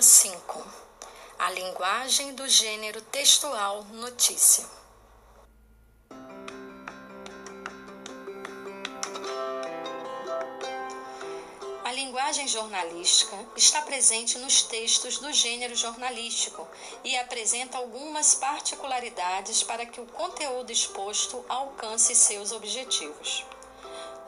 Aula 5 A linguagem do gênero textual notícia. A linguagem jornalística está presente nos textos do gênero jornalístico e apresenta algumas particularidades para que o conteúdo exposto alcance seus objetivos.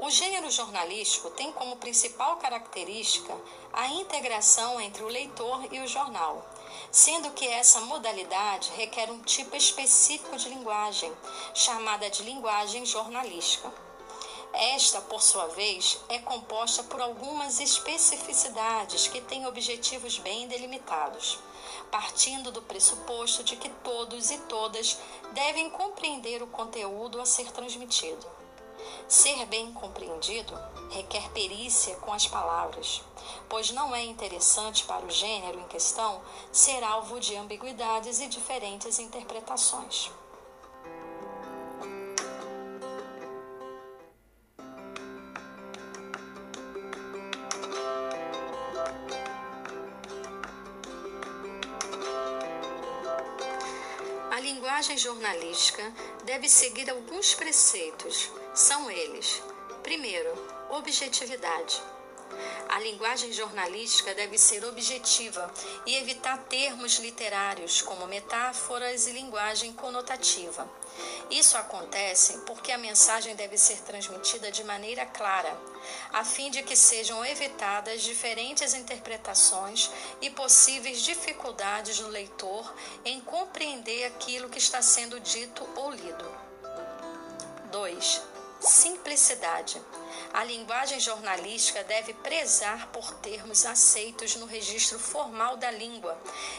O gênero jornalístico tem como principal característica a integração entre o leitor e o jornal, sendo que essa modalidade requer um tipo específico de linguagem, chamada de linguagem jornalística. Esta, por sua vez, é composta por algumas especificidades que têm objetivos bem delimitados, partindo do pressuposto de que todos e todas devem compreender o conteúdo a ser transmitido. Ser bem compreendido requer perícia com as palavras, pois não é interessante para o gênero em questão ser alvo de ambiguidades e diferentes interpretações. A linguagem jornalística deve seguir alguns preceitos são eles: primeiro, objetividade. A linguagem jornalística deve ser objetiva e evitar termos literários como metáforas e linguagem conotativa. Isso acontece porque a mensagem deve ser transmitida de maneira clara, a fim de que sejam evitadas diferentes interpretações e possíveis dificuldades do leitor em compreender aquilo que está sendo dito ou lido. 2 Simplicidade. A linguagem jornalística deve prezar por termos aceitos no registro formal da língua,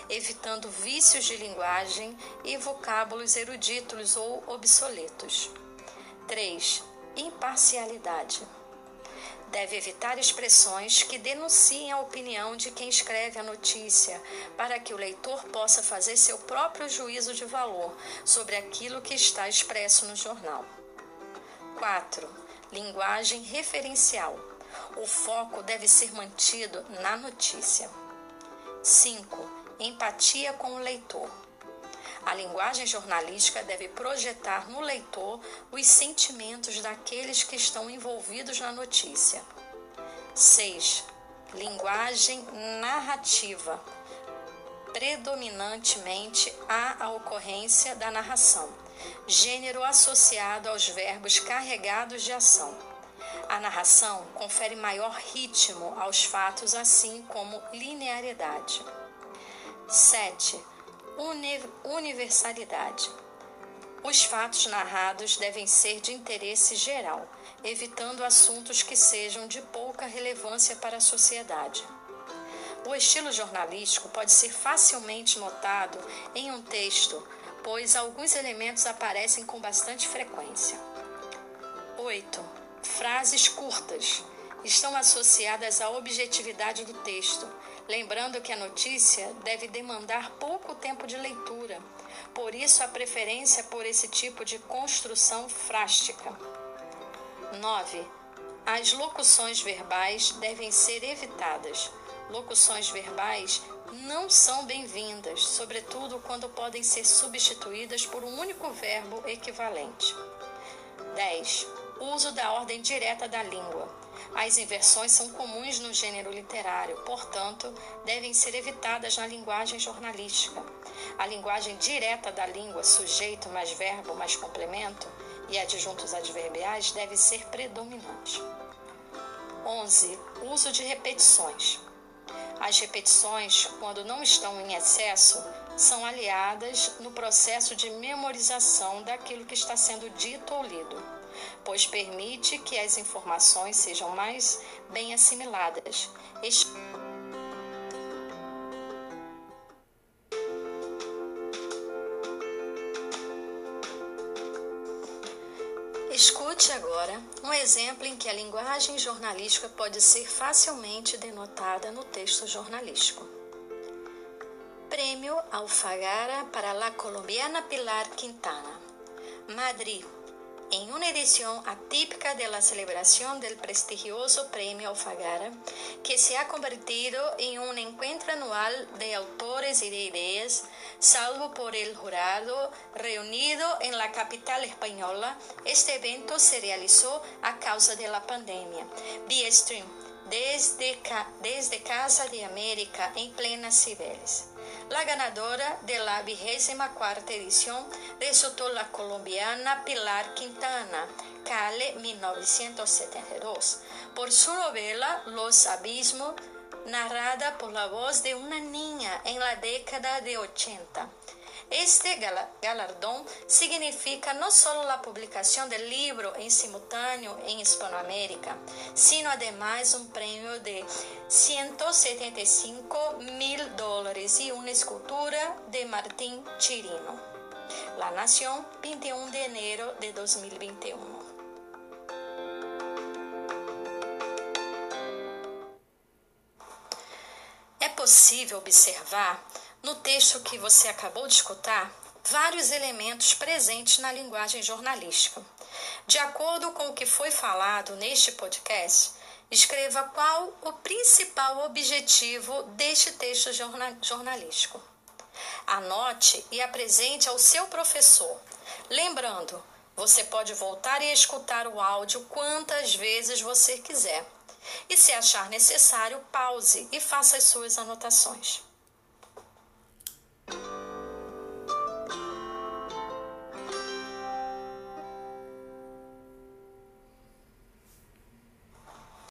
evitando vícios de linguagem e vocábulos eruditos ou obsoletos. 3. Imparcialidade. Deve evitar expressões que denunciem a opinião de quem escreve a notícia, para que o leitor possa fazer seu próprio juízo de valor sobre aquilo que está expresso no jornal. 4. Linguagem referencial. O foco deve ser mantido na notícia. 5. Empatia com o leitor. A linguagem jornalística deve projetar no leitor os sentimentos daqueles que estão envolvidos na notícia. 6. Linguagem narrativa. Predominantemente há a ocorrência da narração gênero associado aos verbos carregados de ação. A narração confere maior ritmo aos fatos, assim como linearidade. 7. Uni universalidade. Os fatos narrados devem ser de interesse geral, evitando assuntos que sejam de pouca relevância para a sociedade. O estilo jornalístico pode ser facilmente notado em um texto pois alguns elementos aparecem com bastante frequência. 8. Frases curtas estão associadas à objetividade do texto, lembrando que a notícia deve demandar pouco tempo de leitura, por isso a preferência por esse tipo de construção frástica. 9. As locuções verbais devem ser evitadas. Locuções verbais não são bem-vindas, sobretudo quando podem ser substituídas por um único verbo equivalente. 10. Uso da ordem direta da língua. As inversões são comuns no gênero literário, portanto, devem ser evitadas na linguagem jornalística. A linguagem direta da língua, sujeito mais verbo mais complemento e adjuntos adverbiais, deve ser predominante. 11. Uso de repetições. As repetições, quando não estão em excesso, são aliadas no processo de memorização daquilo que está sendo dito ou lido, pois permite que as informações sejam mais bem assimiladas. Escute agora um exemplo em que a linguagem jornalística pode ser facilmente denotada no texto jornalístico. Prêmio Alfagara para la colombiana Pilar Quintana. Madrid. En una edición atípica de la celebración del prestigioso Premio Alfagara, que se ha convertido en un encuentro anual de autores y de ideas, salvo por el jurado reunido en la capital española, este evento se realizó a causa de la pandemia. Vía stream, desde, desde Casa de América, en plena Cibeles. La ganadora de la vigésima cuarta edición resultó la colombiana Pilar Quintana, Cale 1972, por su novela Los Abismos, narrada por la voz de una niña en la década de 80. Este galardón significa no solo la publicación del libro en simultáneo en Hispanoamérica, sino además un premio de 175 mil dólares y una escultura de Martín Chirino. La Nación, 21 de enero de 2021. É possível observar no texto que você acabou de escutar vários elementos presentes na linguagem jornalística. De acordo com o que foi falado neste podcast, escreva qual o principal objetivo deste texto jornalístico. Anote e apresente ao seu professor. Lembrando, você pode voltar e escutar o áudio quantas vezes você quiser. E se achar necessário, pause e faça as suas anotações.